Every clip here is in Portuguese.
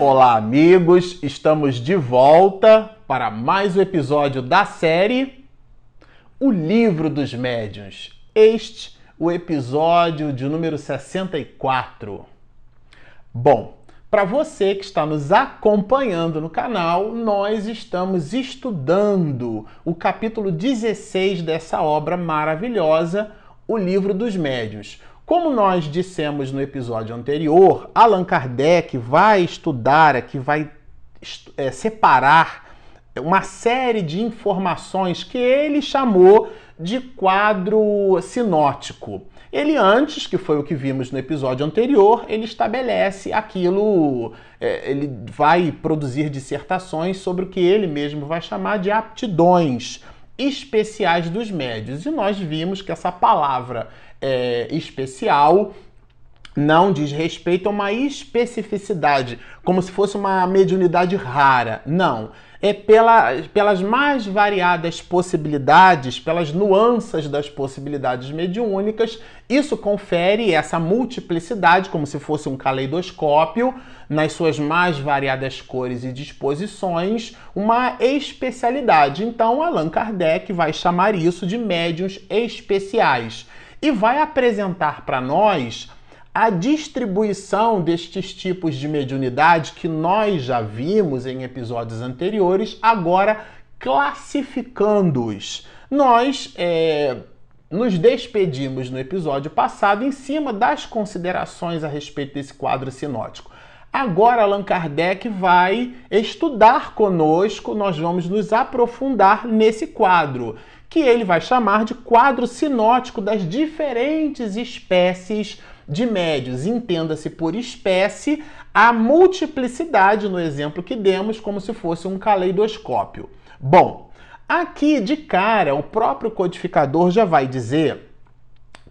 Olá, amigos! Estamos de volta para mais um episódio da série O Livro dos Médiuns. Este, o episódio de número 64. Bom, para você que está nos acompanhando no canal, nós estamos estudando o capítulo 16 dessa obra maravilhosa, O Livro dos Médiuns. Como nós dissemos no episódio anterior, Allan Kardec vai estudar aqui, vai é, separar uma série de informações que ele chamou de quadro sinótico. Ele antes, que foi o que vimos no episódio anterior, ele estabelece aquilo, é, ele vai produzir dissertações sobre o que ele mesmo vai chamar de aptidões especiais dos médios. E nós vimos que essa palavra é, especial não diz respeito a uma especificidade, como se fosse uma mediunidade rara. Não. É pela, pelas mais variadas possibilidades, pelas nuances das possibilidades mediúnicas, isso confere essa multiplicidade, como se fosse um caleidoscópio, nas suas mais variadas cores e disposições, uma especialidade. Então, Allan Kardec vai chamar isso de médiuns especiais e vai apresentar para nós a distribuição destes tipos de mediunidade que nós já vimos em episódios anteriores, agora classificando-os. Nós é, nos despedimos no episódio passado em cima das considerações a respeito desse quadro sinótico. Agora Allan Kardec vai estudar conosco, nós vamos nos aprofundar nesse quadro que ele vai chamar de quadro sinótico das diferentes espécies de médios. Entenda-se por espécie a multiplicidade no exemplo que demos, como se fosse um caleidoscópio. Bom, aqui de cara, o próprio codificador já vai dizer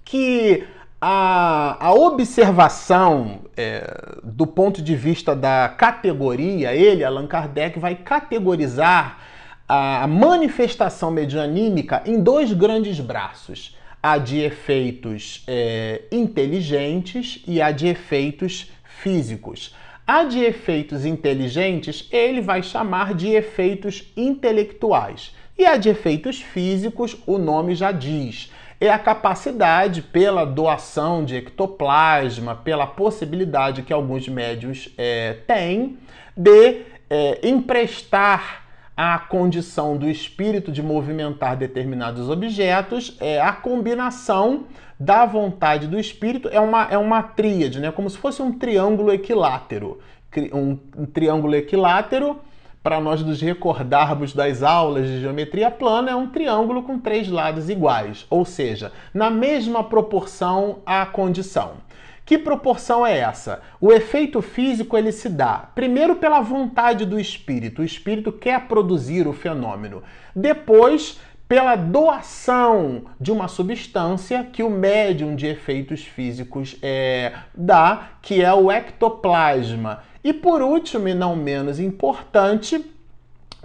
que a, a observação é, do ponto de vista da categoria, ele, Allan Kardec, vai categorizar a manifestação medianímica em dois grandes braços: a de efeitos é, inteligentes e a de efeitos físicos. A de efeitos inteligentes ele vai chamar de efeitos intelectuais. E a de efeitos físicos, o nome já diz, é a capacidade pela doação de ectoplasma, pela possibilidade que alguns médios é, têm de é, emprestar a condição do espírito de movimentar determinados objetos, é a combinação da vontade do espírito, é uma, é uma tríade, né? como se fosse um triângulo equilátero. Um, um triângulo equilátero, para nós nos recordarmos das aulas de geometria plana, é um triângulo com três lados iguais, ou seja, na mesma proporção à condição. Que proporção é essa? O efeito físico ele se dá primeiro pela vontade do espírito. O espírito quer produzir o fenômeno. Depois, pela doação de uma substância que o médium de efeitos físicos é, dá, que é o ectoplasma. E por último, e não menos importante,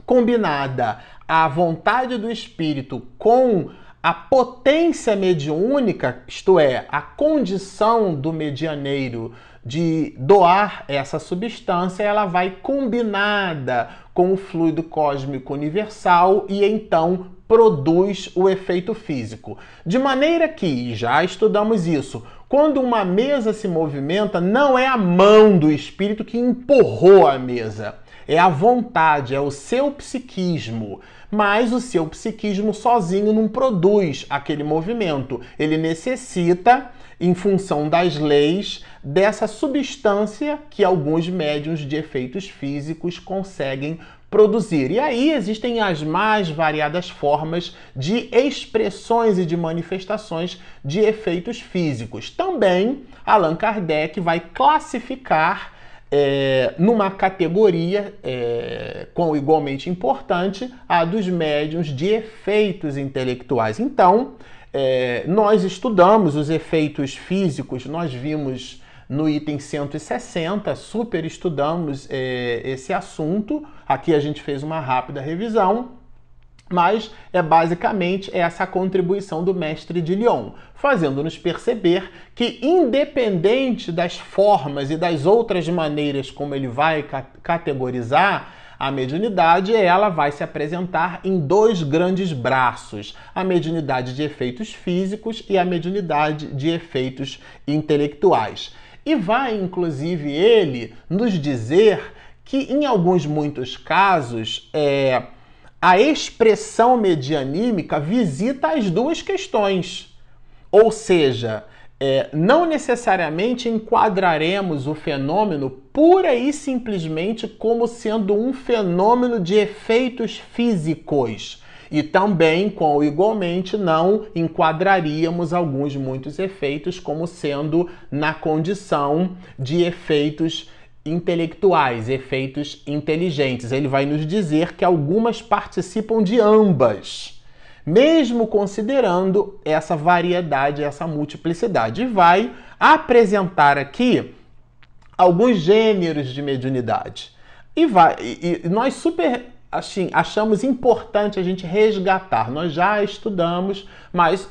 combinada a vontade do espírito com a potência mediúnica, isto é, a condição do medianeiro de doar essa substância, ela vai combinada com o fluido cósmico universal e então produz o efeito físico. De maneira que, já estudamos isso, quando uma mesa se movimenta, não é a mão do espírito que empurrou a mesa, é a vontade, é o seu psiquismo mas o seu psiquismo sozinho não produz aquele movimento. Ele necessita, em função das leis, dessa substância que alguns médiums de efeitos físicos conseguem produzir. E aí existem as mais variadas formas de expressões e de manifestações de efeitos físicos. Também Allan Kardec vai classificar é, numa categoria é, com igualmente importante a dos médiums de efeitos intelectuais. Então, é, nós estudamos os efeitos físicos, nós vimos no item 160, super estudamos é, esse assunto. Aqui a gente fez uma rápida revisão. Mas é basicamente essa a contribuição do mestre de Lyon, fazendo-nos perceber que, independente das formas e das outras maneiras como ele vai categorizar, a mediunidade ela vai se apresentar em dois grandes braços: a mediunidade de efeitos físicos e a mediunidade de efeitos intelectuais. E vai, inclusive, ele nos dizer que, em alguns muitos casos, é, a expressão medianímica visita as duas questões. Ou seja, é, não necessariamente enquadraremos o fenômeno pura e simplesmente como sendo um fenômeno de efeitos físicos. E também, com igualmente, não enquadraríamos alguns muitos efeitos como sendo na condição de efeitos intelectuais, efeitos inteligentes. Ele vai nos dizer que algumas participam de ambas mesmo considerando essa variedade, essa multiplicidade. E vai apresentar aqui alguns gêneros de mediunidade. E, vai, e, e nós super assim, achamos importante a gente resgatar. Nós já estudamos, mas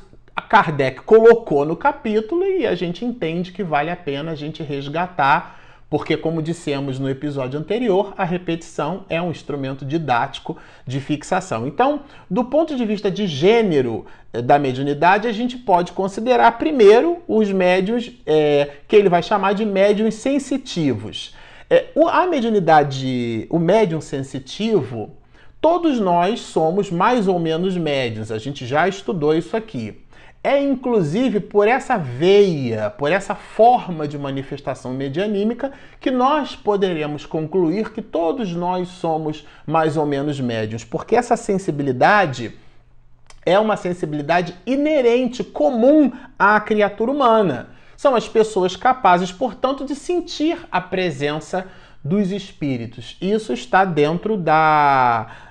Kardec colocou no capítulo e a gente entende que vale a pena a gente resgatar porque, como dissemos no episódio anterior, a repetição é um instrumento didático de fixação. Então, do ponto de vista de gênero eh, da mediunidade, a gente pode considerar primeiro os médios é, que ele vai chamar de médiums sensitivos. É, a mediunidade, o médium sensitivo, todos nós somos mais ou menos médiums, a gente já estudou isso aqui. É inclusive por essa veia, por essa forma de manifestação medianímica que nós poderemos concluir que todos nós somos mais ou menos médios, porque essa sensibilidade é uma sensibilidade inerente, comum à criatura humana. São as pessoas capazes, portanto, de sentir a presença dos espíritos. Isso está dentro da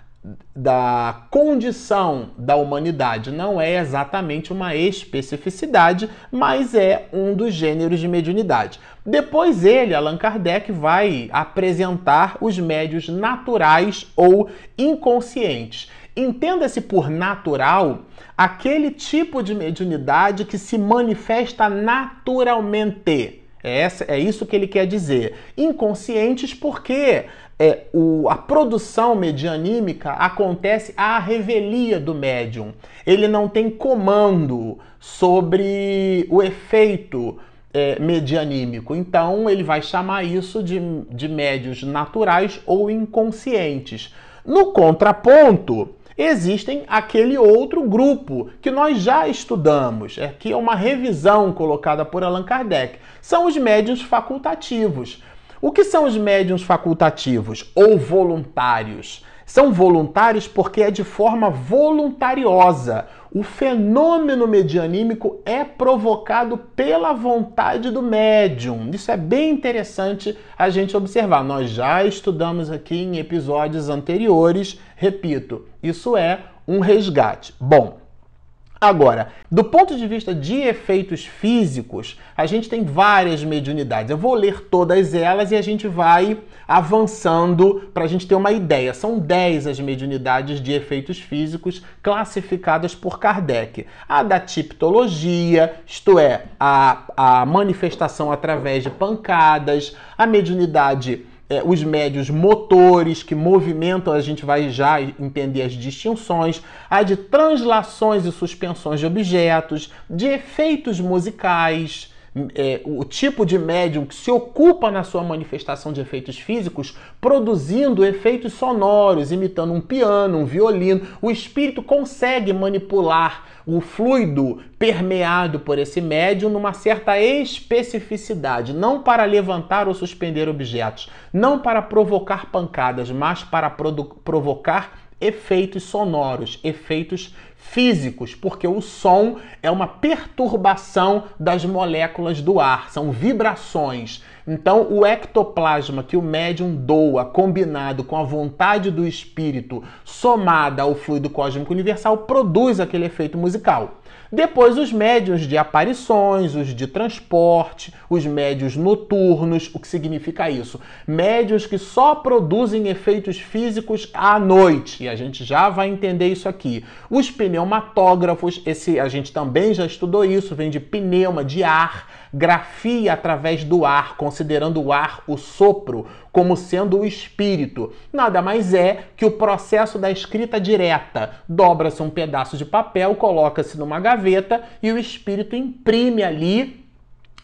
da condição da humanidade. Não é exatamente uma especificidade, mas é um dos gêneros de mediunidade. Depois ele, Allan Kardec, vai apresentar os médios naturais ou inconscientes. Entenda-se por natural aquele tipo de mediunidade que se manifesta naturalmente. É, essa, é isso que ele quer dizer. Inconscientes porque é, o, a produção medianímica acontece à revelia do médium. Ele não tem comando sobre o efeito é, medianímico. Então, ele vai chamar isso de, de médios naturais ou inconscientes. No contraponto, existem aquele outro grupo que nós já estudamos, é que é uma revisão colocada por Allan Kardec. São os médios facultativos. O que são os médiums facultativos ou voluntários? São voluntários porque é de forma voluntariosa. O fenômeno medianímico é provocado pela vontade do médium. Isso é bem interessante a gente observar. Nós já estudamos aqui em episódios anteriores. Repito, isso é um resgate. Bom, Agora, do ponto de vista de efeitos físicos, a gente tem várias mediunidades. Eu vou ler todas elas e a gente vai avançando para a gente ter uma ideia. São 10 as mediunidades de efeitos físicos classificadas por Kardec. A da tipologia, isto é, a, a manifestação através de pancadas, a mediunidade é, os médios motores que movimentam, a gente vai já entender as distinções, a de translações e suspensões de objetos, de efeitos musicais, é, o tipo de médium que se ocupa na sua manifestação de efeitos físicos, produzindo efeitos sonoros, imitando um piano, um violino. O espírito consegue manipular o fluido permeado por esse médium numa certa especificidade, não para levantar ou suspender objetos, não para provocar pancadas, mas para provocar efeitos sonoros, efeitos físicos, porque o som é uma perturbação das moléculas do ar, são vibrações. Então, o ectoplasma que o médium doa, combinado com a vontade do espírito, somada ao fluido cósmico universal, produz aquele efeito musical. Depois, os médios de aparições, os de transporte, os médios noturnos. O que significa isso? Médios que só produzem efeitos físicos à noite. E a gente já vai entender isso aqui. Os pneumatógrafos, esse a gente também já estudou isso, vem de pneuma, de ar, grafia através do ar, considerando o ar o sopro como sendo o espírito. Nada mais é que o processo da escrita direta. Dobra-se um pedaço de papel, coloca-se numa gaveta e o espírito imprime ali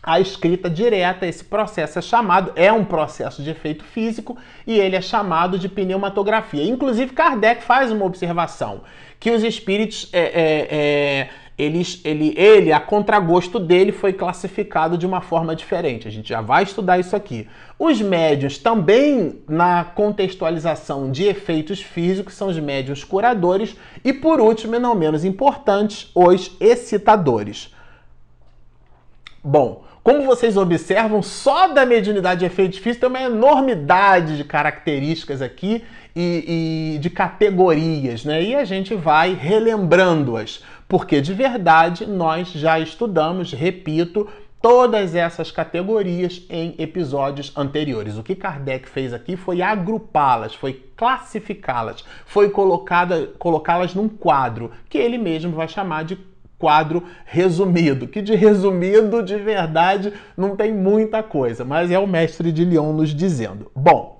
a escrita direta. Esse processo é chamado, é um processo de efeito físico e ele é chamado de pneumatografia. Inclusive, Kardec faz uma observação que os espíritos. É, é, é, eles, ele, ele, a contragosto dele, foi classificado de uma forma diferente. A gente já vai estudar isso aqui. Os médios também, na contextualização de efeitos físicos, são os médios curadores. E por último, e não menos importantes, os excitadores. Bom, como vocês observam, só da mediunidade de efeitos físicos tem uma enormidade de características aqui e, e de categorias, né? E a gente vai relembrando-as, porque de verdade nós já estudamos, repito, todas essas categorias em episódios anteriores. O que Kardec fez aqui foi agrupá-las, foi classificá-las, foi colocá-las num quadro que ele mesmo vai chamar de quadro resumido, que de resumido, de verdade, não tem muita coisa, mas é o mestre de Lyon nos dizendo. Bom,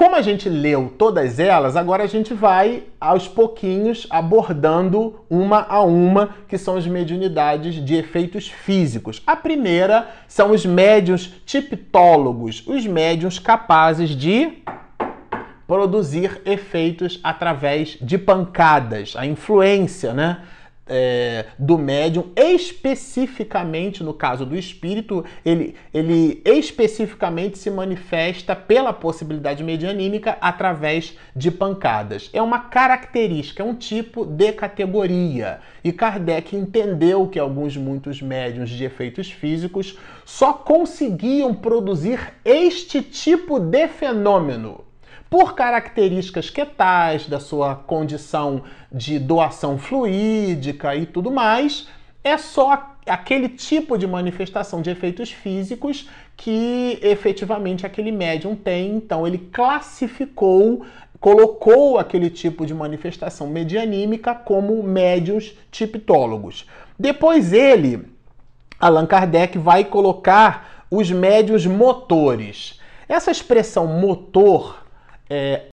como a gente leu todas elas, agora a gente vai aos pouquinhos abordando uma a uma, que são as mediunidades de efeitos físicos. A primeira são os médiuns tiptólogos, os médiuns capazes de produzir efeitos através de pancadas, a influência, né? É, do médium, especificamente no caso do espírito, ele, ele especificamente se manifesta pela possibilidade medianímica através de pancadas. É uma característica, é um tipo de categoria. E Kardec entendeu que alguns muitos médiums de efeitos físicos só conseguiam produzir este tipo de fenômeno por características que tais, da sua condição de doação fluídica e tudo mais, é só aquele tipo de manifestação de efeitos físicos que efetivamente aquele médium tem. Então ele classificou, colocou aquele tipo de manifestação medianímica como médios tiptólogos. Depois ele, Allan Kardec, vai colocar os médios motores. Essa expressão motor é,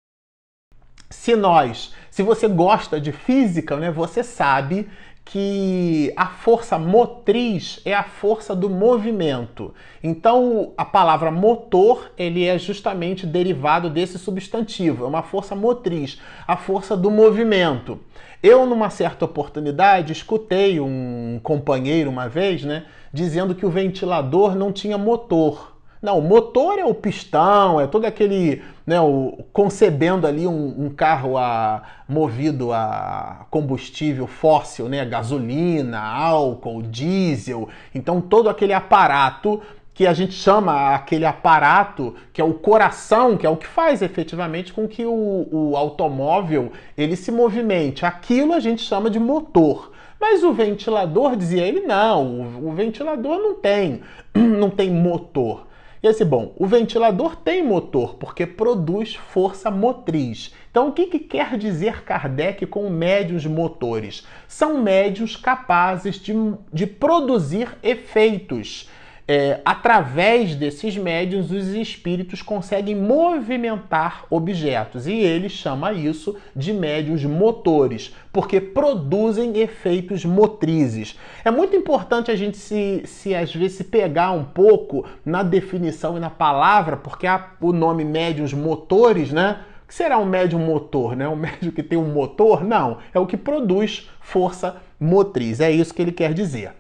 se nós, se você gosta de física, né, você sabe que a força motriz é a força do movimento. Então, a palavra motor, ele é justamente derivado desse substantivo, é uma força motriz, a força do movimento. Eu, numa certa oportunidade, escutei um companheiro uma vez, né, dizendo que o ventilador não tinha motor. Não, o motor é o pistão, é todo aquele, né, o, concebendo ali um, um, carro a, movido a combustível fóssil, né, gasolina, álcool, diesel. Então todo aquele aparato que a gente chama aquele aparato que é o coração, que é o que faz efetivamente com que o, o automóvel ele se movimente. Aquilo a gente chama de motor. Mas o ventilador, dizia ele, não, o, o ventilador não tem, não tem motor. E bom, o ventilador tem motor porque produz força motriz. Então, o que, que quer dizer Kardec com médios motores? São médios capazes de, de produzir efeitos é, através desses médiums, os espíritos conseguem movimentar objetos e ele chama isso de médios motores, porque produzem efeitos motrizes. É muito importante a gente se, se às vezes se pegar um pouco na definição e na palavra, porque o nome médios motores, né? Que será um médium motor, né? Um médium que tem um motor? Não, é o que produz força motriz. É isso que ele quer dizer.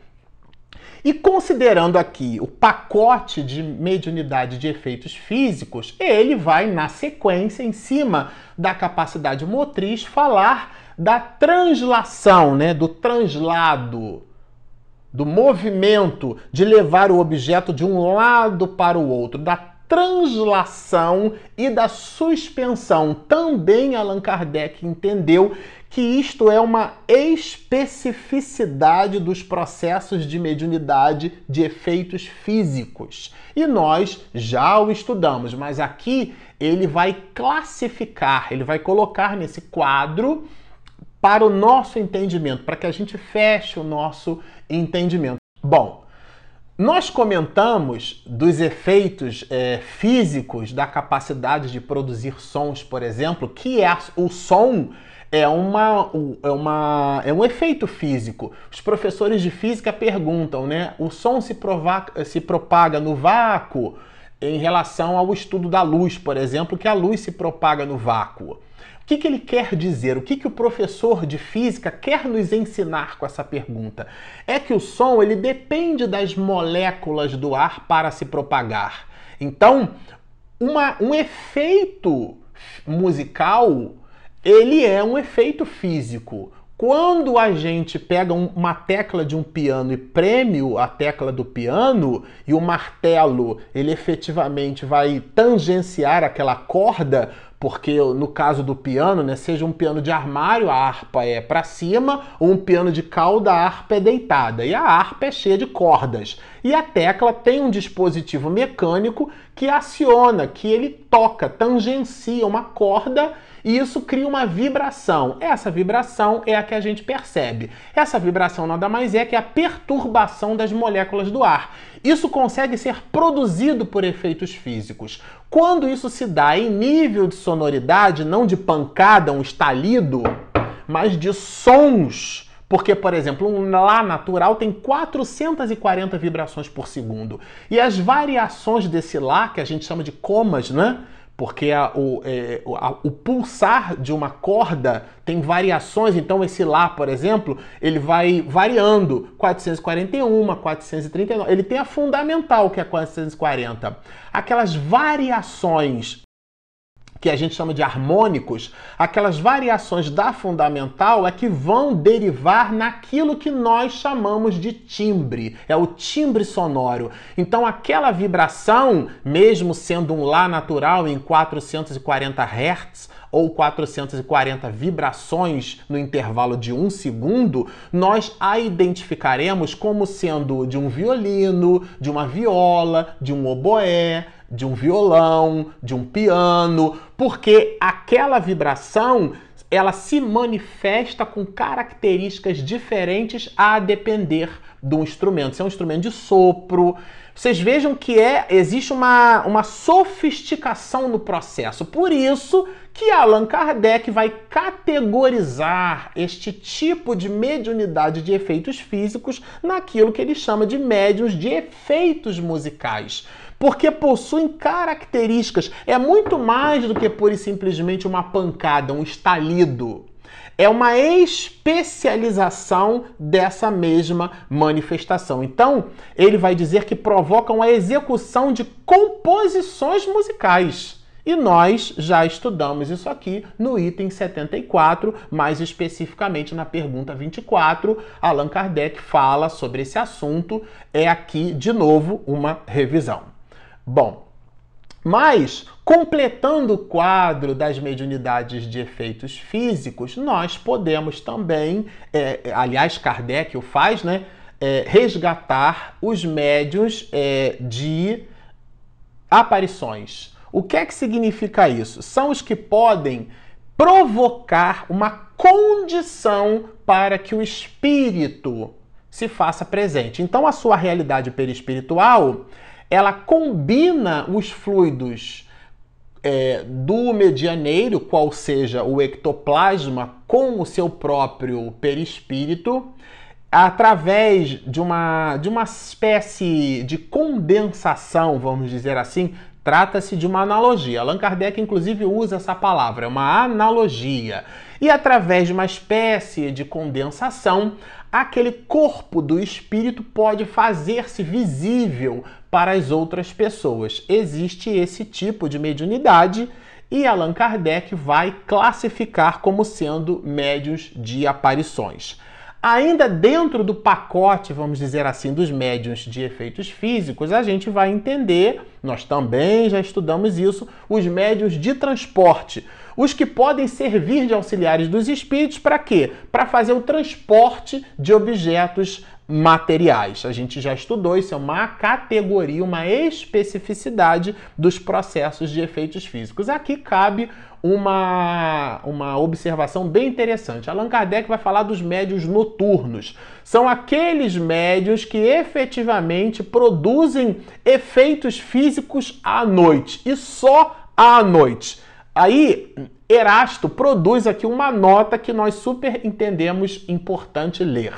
E considerando aqui o pacote de mediunidade de efeitos físicos, ele vai, na sequência, em cima da capacidade motriz, falar da translação, né, do translado, do movimento de levar o objeto de um lado para o outro, da translação e da suspensão. Também Allan Kardec entendeu que isto é uma especificidade dos processos de mediunidade de efeitos físicos. E nós já o estudamos, mas aqui ele vai classificar, ele vai colocar nesse quadro para o nosso entendimento, para que a gente feche o nosso entendimento. Bom, nós comentamos dos efeitos é, físicos da capacidade de produzir sons, por exemplo, que é o som é, uma, é, uma, é um efeito físico. Os professores de física perguntam, né? O som se, provoca, se propaga no vácuo em relação ao estudo da luz, por exemplo, que a luz se propaga no vácuo que, que ele quer dizer? O que, que o professor de física quer nos ensinar com essa pergunta? É que o som ele depende das moléculas do ar para se propagar. Então, uma, um efeito musical ele é um efeito físico. Quando a gente pega uma tecla de um piano e preme a tecla do piano e o martelo ele efetivamente vai tangenciar aquela corda, porque no caso do piano, né, seja um piano de armário, a harpa é para cima, ou um piano de cauda, a harpa é deitada. E a harpa é cheia de cordas. E a tecla tem um dispositivo mecânico que aciona, que ele toca, tangencia uma corda e isso cria uma vibração. Essa vibração é a que a gente percebe. Essa vibração nada mais é que a perturbação das moléculas do ar. Isso consegue ser produzido por efeitos físicos. Quando isso se dá em nível de sonoridade, não de pancada, um estalido, mas de sons porque, por exemplo, um Lá natural tem 440 vibrações por segundo. E as variações desse Lá, que a gente chama de comas, né? porque a, o, é, a, o pulsar de uma corda tem variações, então esse Lá, por exemplo, ele vai variando 441, 439, ele tem a fundamental que é 440. Aquelas variações que a gente chama de harmônicos, aquelas variações da fundamental é que vão derivar naquilo que nós chamamos de timbre, é o timbre sonoro. Então aquela vibração, mesmo sendo um lá natural em 440 Hz, ou 440 vibrações no intervalo de um segundo, nós a identificaremos como sendo de um violino, de uma viola, de um oboé, de um violão, de um piano, porque aquela vibração ela se manifesta com características diferentes a depender do instrumento. Se é um instrumento de sopro, vocês vejam que é existe uma, uma sofisticação no processo. Por isso que Allan Kardec vai categorizar este tipo de mediunidade de efeitos físicos naquilo que ele chama de médiuns de efeitos musicais porque possuem características. É muito mais do que pura e simplesmente uma pancada, um estalido. É uma especialização dessa mesma manifestação. Então, ele vai dizer que provocam a execução de composições musicais. E nós já estudamos isso aqui no item 74, mais especificamente na pergunta 24. Allan Kardec fala sobre esse assunto. É aqui, de novo, uma revisão. Bom, mas, completando o quadro das mediunidades de efeitos físicos, nós podemos também, é, aliás, Kardec o faz, né? É, resgatar os médios é, de aparições. O que é que significa isso? São os que podem provocar uma condição para que o espírito se faça presente. Então, a sua realidade perispiritual ela combina os fluidos é, do medianeiro, qual seja o ectoplasma, com o seu próprio perispírito, através de uma, de uma espécie de condensação, vamos dizer assim, trata-se de uma analogia. Allan Kardec, inclusive, usa essa palavra, é uma analogia. E através de uma espécie de condensação, aquele corpo do espírito pode fazer-se visível para as outras pessoas. Existe esse tipo de mediunidade e Allan Kardec vai classificar como sendo médios de aparições. Ainda dentro do pacote, vamos dizer assim, dos médiums de efeitos físicos, a gente vai entender, nós também já estudamos isso, os médios de transporte. Os que podem servir de auxiliares dos espíritos para quê? Para fazer o transporte de objetos materiais. A gente já estudou, isso é uma categoria, uma especificidade dos processos de efeitos físicos. Aqui cabe uma, uma observação bem interessante. Allan Kardec vai falar dos médios noturnos. São aqueles médios que efetivamente produzem efeitos físicos à noite e só à noite. Aí, Erasto produz aqui uma nota que nós super entendemos importante ler.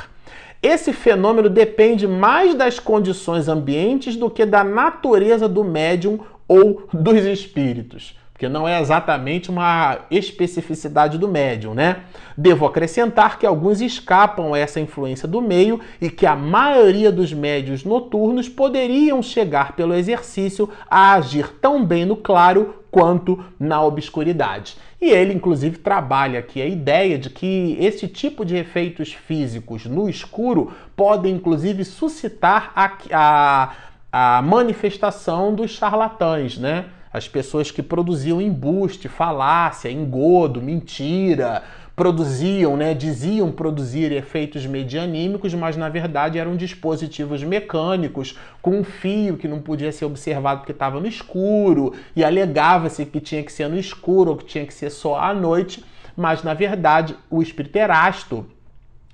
Esse fenômeno depende mais das condições ambientes do que da natureza do médium ou dos espíritos porque não é exatamente uma especificidade do médium, né? Devo acrescentar que alguns escapam a essa influência do meio e que a maioria dos médios noturnos poderiam chegar pelo exercício a agir tão bem no claro quanto na obscuridade. E ele, inclusive, trabalha aqui a ideia de que esse tipo de efeitos físicos no escuro podem, inclusive, suscitar a, a, a manifestação dos charlatães, né? as pessoas que produziam embuste, falácia, engodo, mentira, produziam, né, diziam produzir efeitos medianímicos, mas na verdade eram dispositivos mecânicos com um fio que não podia ser observado porque estava no escuro e alegava-se que tinha que ser no escuro ou que tinha que ser só à noite, mas na verdade o espírito Erasto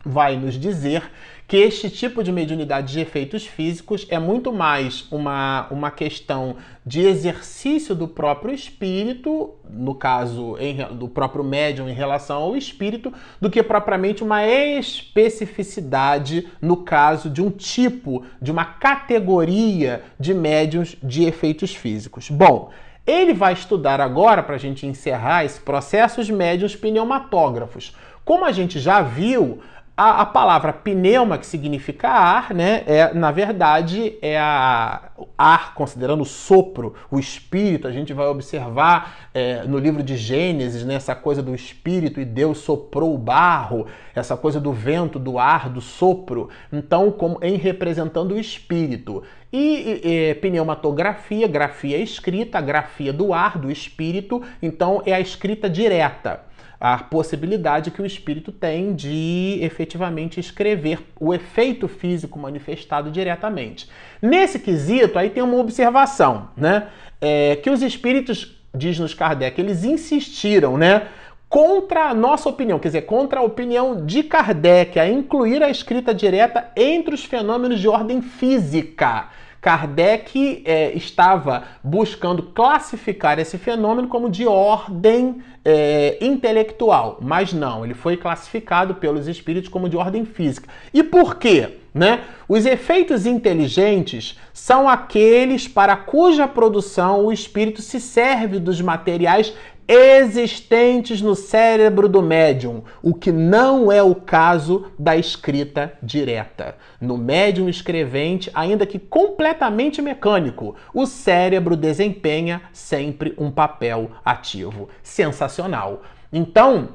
vai nos dizer que este tipo de mediunidade de efeitos físicos é muito mais uma, uma questão de exercício do próprio espírito, no caso em, do próprio médium em relação ao espírito, do que propriamente uma especificidade no caso de um tipo, de uma categoria de médiums de efeitos físicos. Bom, ele vai estudar agora, para a gente encerrar esse processo, os médiums pneumatógrafos. Como a gente já viu, a, a, palavra pneuma, que significa ar, né, é, na verdade, é a ar, considerando o sopro, o espírito. A gente vai observar é, no livro de Gênesis né, essa coisa do espírito e Deus soprou o barro, essa coisa do vento, do ar, do sopro. Então, como em representando o espírito. E, pneumatografia, grafia escrita, grafia do ar, do espírito, então é a escrita direta a possibilidade que o espírito tem de efetivamente escrever o efeito físico manifestado diretamente. Nesse quesito, aí tem uma observação, né? É, que os espíritos, diz-nos Kardec, eles insistiram, né? Contra a nossa opinião, quer dizer, contra a opinião de Kardec, a incluir a escrita direta entre os fenômenos de ordem física. Kardec é, estava buscando classificar esse fenômeno como de ordem é, intelectual, mas não, ele foi classificado pelos espíritos como de ordem física. E por quê? Né? Os efeitos inteligentes são aqueles para cuja produção o espírito se serve dos materiais existentes no cérebro do médium, o que não é o caso da escrita direta. No médium escrevente, ainda que completamente mecânico, o cérebro desempenha sempre um papel ativo. Sensacional. Então,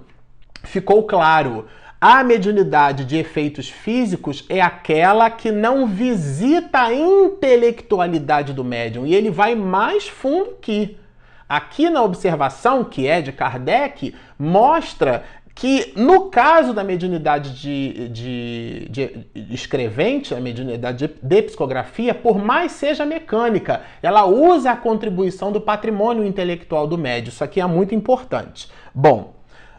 ficou claro. A mediunidade de efeitos físicos é aquela que não visita a intelectualidade do médium e ele vai mais fundo que Aqui na observação, que é de Kardec, mostra que no caso da mediunidade de, de, de, escrevente, a mediunidade de, de, psicografia, por mais seja mecânica, ela usa a contribuição do patrimônio intelectual do médium. Isso aqui é muito importante. Bom,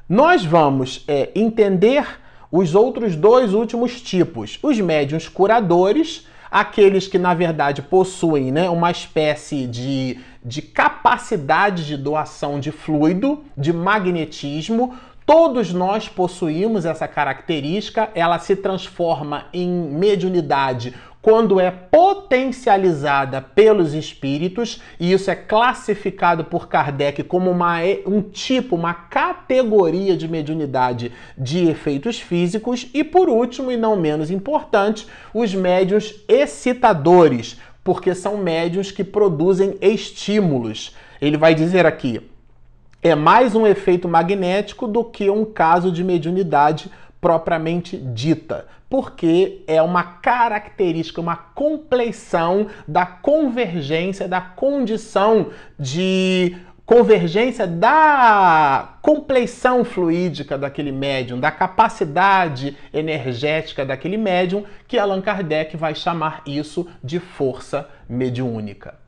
nós vamos é, entender os outros dois últimos tipos: os médiums curadores aqueles que na verdade possuem né, uma espécie de, de capacidade de doação de fluido, de magnetismo. Todos nós possuímos essa característica, ela se transforma em mediunidade quando é potencializada pelos espíritos, e isso é classificado por Kardec como uma, um tipo, uma categoria de mediunidade de efeitos físicos, e por último, e não menos importante, os médios excitadores, porque são médios que produzem estímulos. Ele vai dizer aqui: é mais um efeito magnético do que um caso de mediunidade propriamente dita, porque é uma característica, uma compleição da convergência, da condição de convergência da compleição fluídica daquele médium, da capacidade energética daquele médium, que Allan Kardec vai chamar isso de força mediúnica.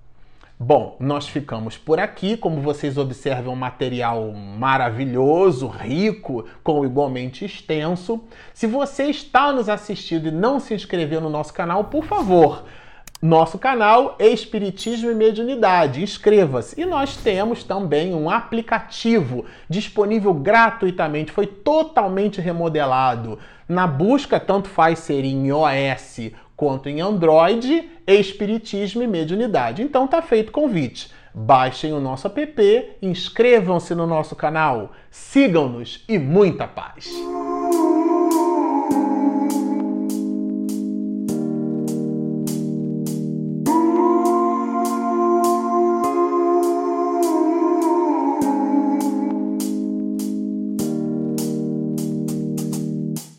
Bom, nós ficamos por aqui. Como vocês observam, um material maravilhoso, rico, com igualmente extenso. Se você está nos assistindo e não se inscreveu no nosso canal, por favor, nosso canal Espiritismo e Mediunidade. Inscreva-se. E nós temos também um aplicativo disponível gratuitamente, foi totalmente remodelado. Na busca, tanto faz ser em iOS quanto em Android, Espiritismo e Mediunidade. Então tá feito o convite. Baixem o nosso app, inscrevam-se no nosso canal, sigam-nos e muita paz!